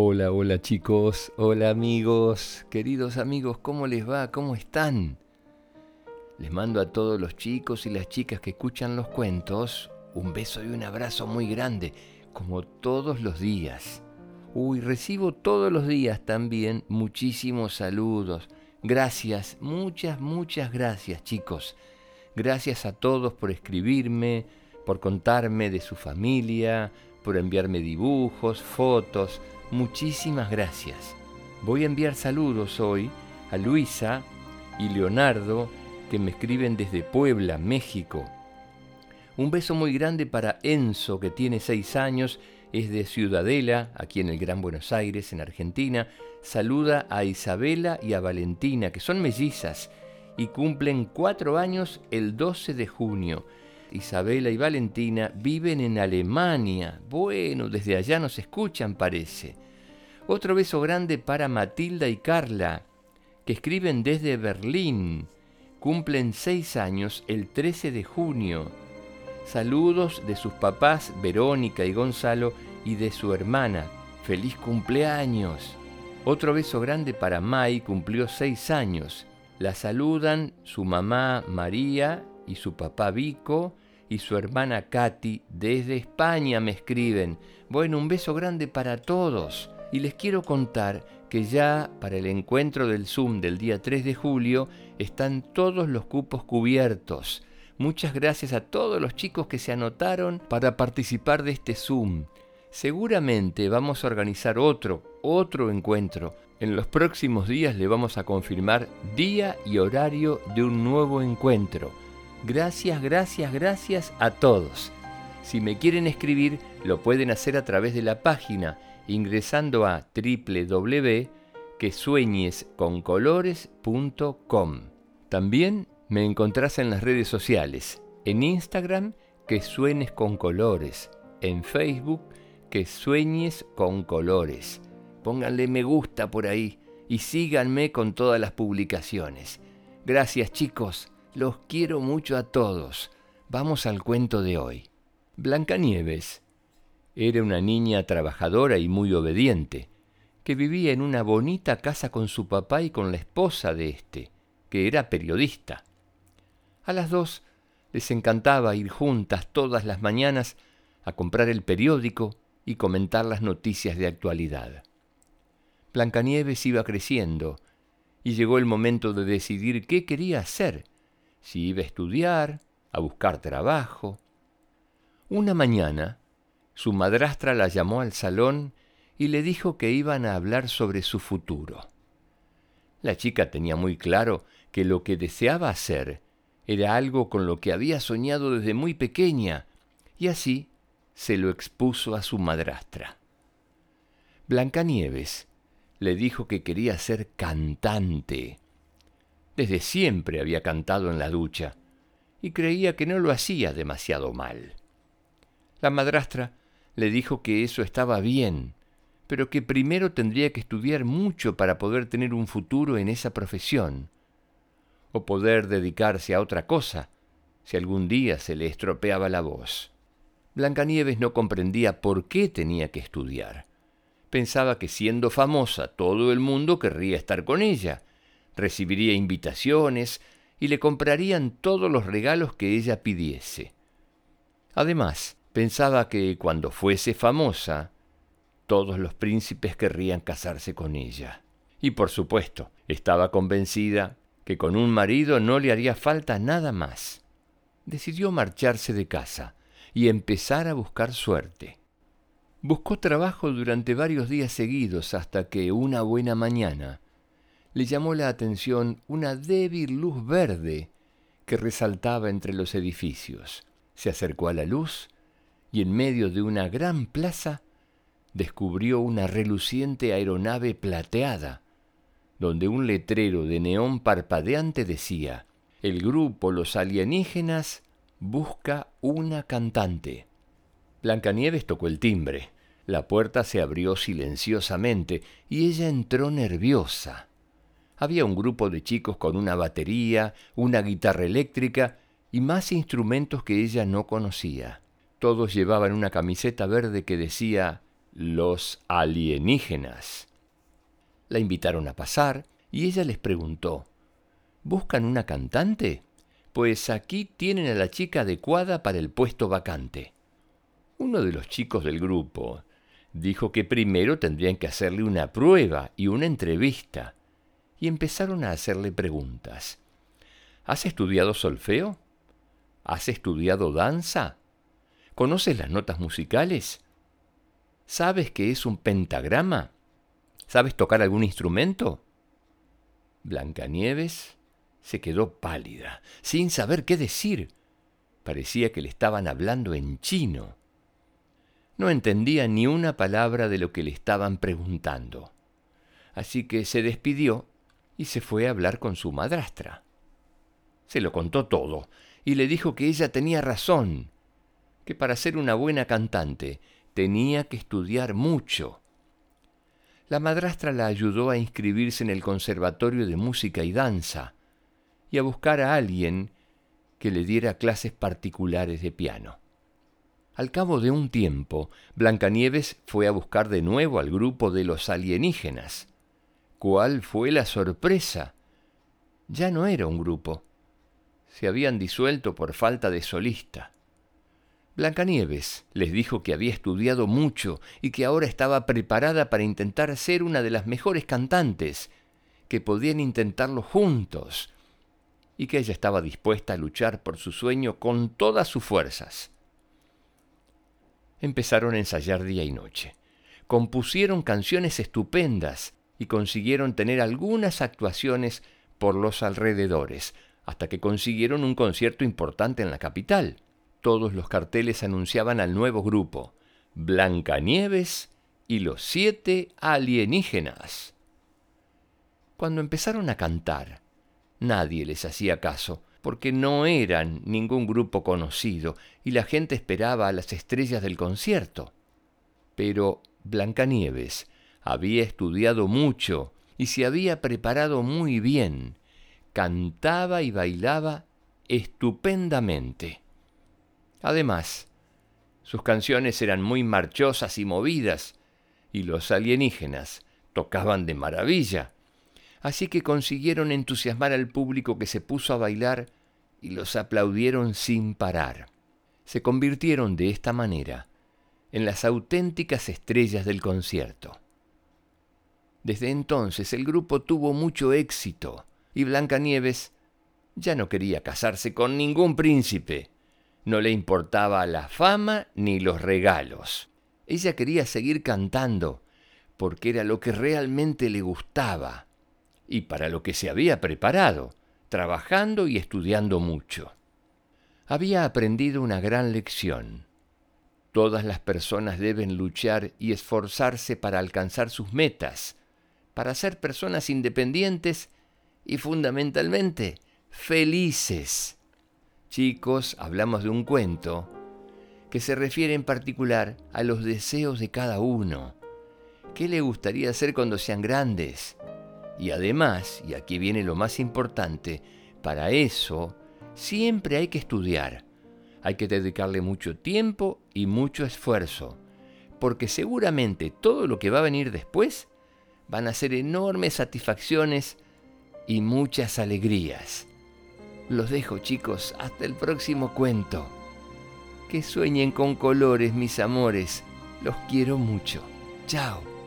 Hola, hola chicos, hola amigos, queridos amigos, ¿cómo les va? ¿Cómo están? Les mando a todos los chicos y las chicas que escuchan los cuentos un beso y un abrazo muy grande, como todos los días. Uy, recibo todos los días también muchísimos saludos. Gracias, muchas, muchas gracias chicos. Gracias a todos por escribirme, por contarme de su familia, por enviarme dibujos, fotos, Muchísimas gracias. Voy a enviar saludos hoy a Luisa y Leonardo que me escriben desde Puebla, México. Un beso muy grande para Enzo que tiene seis años, es de Ciudadela, aquí en el Gran Buenos Aires, en Argentina. Saluda a Isabela y a Valentina, que son mellizas y cumplen cuatro años el 12 de junio. Isabela y Valentina viven en Alemania. Bueno, desde allá nos escuchan, parece. Otro beso grande para Matilda y Carla, que escriben desde Berlín. Cumplen seis años el 13 de junio. Saludos de sus papás Verónica y Gonzalo y de su hermana. ¡Feliz cumpleaños! Otro beso grande para Mai, cumplió seis años. La saludan su mamá María y su papá Vico y su hermana Katy desde España me escriben. Bueno, un beso grande para todos. Y les quiero contar que ya para el encuentro del Zoom del día 3 de julio están todos los cupos cubiertos. Muchas gracias a todos los chicos que se anotaron para participar de este Zoom. Seguramente vamos a organizar otro, otro encuentro. En los próximos días le vamos a confirmar día y horario de un nuevo encuentro. Gracias, gracias, gracias a todos. Si me quieren escribir, lo pueden hacer a través de la página ingresando a www.quesueñesconcolores.com. También me encontrás en las redes sociales, en Instagram que sueñes con colores, en Facebook que sueñes con colores. Pónganle me gusta por ahí y síganme con todas las publicaciones. Gracias chicos. Los quiero mucho a todos. Vamos al cuento de hoy. Blancanieves era una niña trabajadora y muy obediente, que vivía en una bonita casa con su papá y con la esposa de éste, que era periodista. A las dos les encantaba ir juntas todas las mañanas a comprar el periódico y comentar las noticias de actualidad. Blancanieves iba creciendo y llegó el momento de decidir qué quería hacer si iba a estudiar, a buscar trabajo. Una mañana, su madrastra la llamó al salón y le dijo que iban a hablar sobre su futuro. La chica tenía muy claro que lo que deseaba hacer era algo con lo que había soñado desde muy pequeña, y así se lo expuso a su madrastra. Blancanieves le dijo que quería ser cantante. Desde siempre había cantado en la ducha y creía que no lo hacía demasiado mal. La madrastra le dijo que eso estaba bien, pero que primero tendría que estudiar mucho para poder tener un futuro en esa profesión, o poder dedicarse a otra cosa si algún día se le estropeaba la voz. Blancanieves no comprendía por qué tenía que estudiar. Pensaba que siendo famosa todo el mundo querría estar con ella, recibiría invitaciones y le comprarían todos los regalos que ella pidiese. Además, pensaba que cuando fuese famosa, todos los príncipes querrían casarse con ella. Y por supuesto, estaba convencida que con un marido no le haría falta nada más. Decidió marcharse de casa y empezar a buscar suerte. Buscó trabajo durante varios días seguidos hasta que una buena mañana le llamó la atención una débil luz verde que resaltaba entre los edificios. Se acercó a la luz y en medio de una gran plaza descubrió una reluciente aeronave plateada, donde un letrero de neón parpadeante decía, el grupo Los Alienígenas busca una cantante. Blancanieves tocó el timbre. La puerta se abrió silenciosamente y ella entró nerviosa. Había un grupo de chicos con una batería, una guitarra eléctrica y más instrumentos que ella no conocía. Todos llevaban una camiseta verde que decía Los alienígenas. La invitaron a pasar y ella les preguntó, ¿Buscan una cantante? Pues aquí tienen a la chica adecuada para el puesto vacante. Uno de los chicos del grupo dijo que primero tendrían que hacerle una prueba y una entrevista, y empezaron a hacerle preguntas. ¿Has estudiado solfeo? ¿Has estudiado danza? ¿Conoces las notas musicales? ¿Sabes qué es un pentagrama? ¿Sabes tocar algún instrumento? Blancanieves se quedó pálida, sin saber qué decir. Parecía que le estaban hablando en chino. No entendía ni una palabra de lo que le estaban preguntando. Así que se despidió y se fue a hablar con su madrastra. Se lo contó todo y le dijo que ella tenía razón, que para ser una buena cantante tenía que estudiar mucho. La madrastra la ayudó a inscribirse en el Conservatorio de Música y Danza y a buscar a alguien que le diera clases particulares de piano. Al cabo de un tiempo, Blancanieves fue a buscar de nuevo al grupo de los alienígenas. ¿Cuál fue la sorpresa? Ya no era un grupo. Se habían disuelto por falta de solista. Blancanieves les dijo que había estudiado mucho y que ahora estaba preparada para intentar ser una de las mejores cantantes, que podían intentarlo juntos, y que ella estaba dispuesta a luchar por su sueño con todas sus fuerzas empezaron a ensayar día y noche. Compusieron canciones estupendas y consiguieron tener algunas actuaciones por los alrededores, hasta que consiguieron un concierto importante en la capital. Todos los carteles anunciaban al nuevo grupo, Blancanieves y los siete alienígenas. Cuando empezaron a cantar, nadie les hacía caso, porque no eran ningún grupo conocido y la gente esperaba a las estrellas del concierto. Pero Blancanieves había estudiado mucho y se había preparado muy bien. Cantaba y bailaba estupendamente. Además, sus canciones eran muy marchosas y movidas, y los alienígenas tocaban de maravilla. Así que consiguieron entusiasmar al público que se puso a bailar y los aplaudieron sin parar. Se convirtieron de esta manera en las auténticas estrellas del concierto. Desde entonces el grupo tuvo mucho éxito y Blancanieves ya no quería casarse con ningún príncipe. No le importaba la fama ni los regalos. Ella quería seguir cantando porque era lo que realmente le gustaba y para lo que se había preparado trabajando y estudiando mucho. Había aprendido una gran lección. Todas las personas deben luchar y esforzarse para alcanzar sus metas, para ser personas independientes y fundamentalmente felices. Chicos, hablamos de un cuento que se refiere en particular a los deseos de cada uno. ¿Qué le gustaría hacer cuando sean grandes? Y además, y aquí viene lo más importante, para eso siempre hay que estudiar. Hay que dedicarle mucho tiempo y mucho esfuerzo, porque seguramente todo lo que va a venir después van a ser enormes satisfacciones y muchas alegrías. Los dejo chicos, hasta el próximo cuento. Que sueñen con colores, mis amores. Los quiero mucho. Chao.